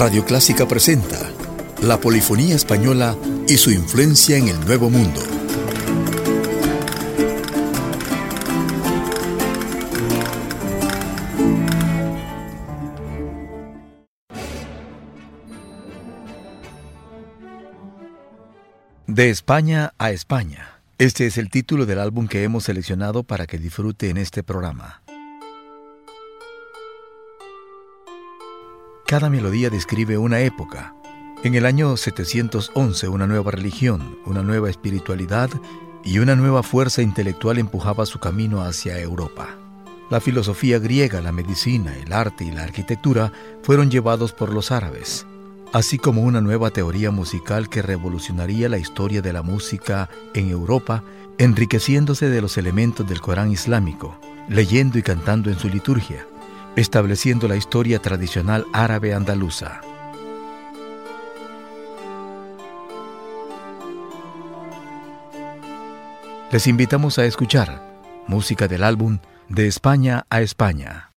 Radio Clásica presenta la polifonía española y su influencia en el Nuevo Mundo. De España a España. Este es el título del álbum que hemos seleccionado para que disfrute en este programa. Cada melodía describe una época. En el año 711 una nueva religión, una nueva espiritualidad y una nueva fuerza intelectual empujaba su camino hacia Europa. La filosofía griega, la medicina, el arte y la arquitectura fueron llevados por los árabes, así como una nueva teoría musical que revolucionaría la historia de la música en Europa, enriqueciéndose de los elementos del Corán islámico, leyendo y cantando en su liturgia estableciendo la historia tradicional árabe andaluza. Les invitamos a escuchar música del álbum De España a España.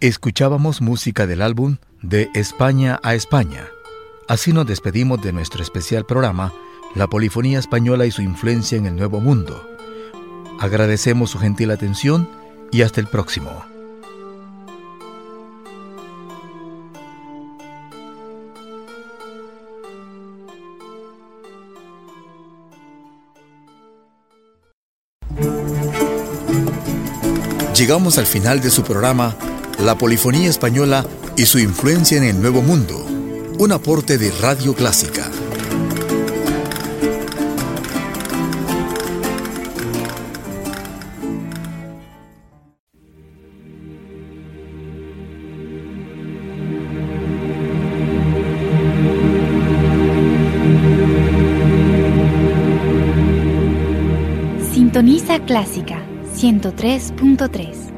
Escuchábamos música del álbum De España a España. Así nos despedimos de nuestro especial programa, La Polifonía Española y su influencia en el Nuevo Mundo. Agradecemos su gentil atención y hasta el próximo. Llegamos al final de su programa La Polifonía Española y su influencia en el Nuevo Mundo, un aporte de Radio Clásica. Sintoniza Clásica 103.3.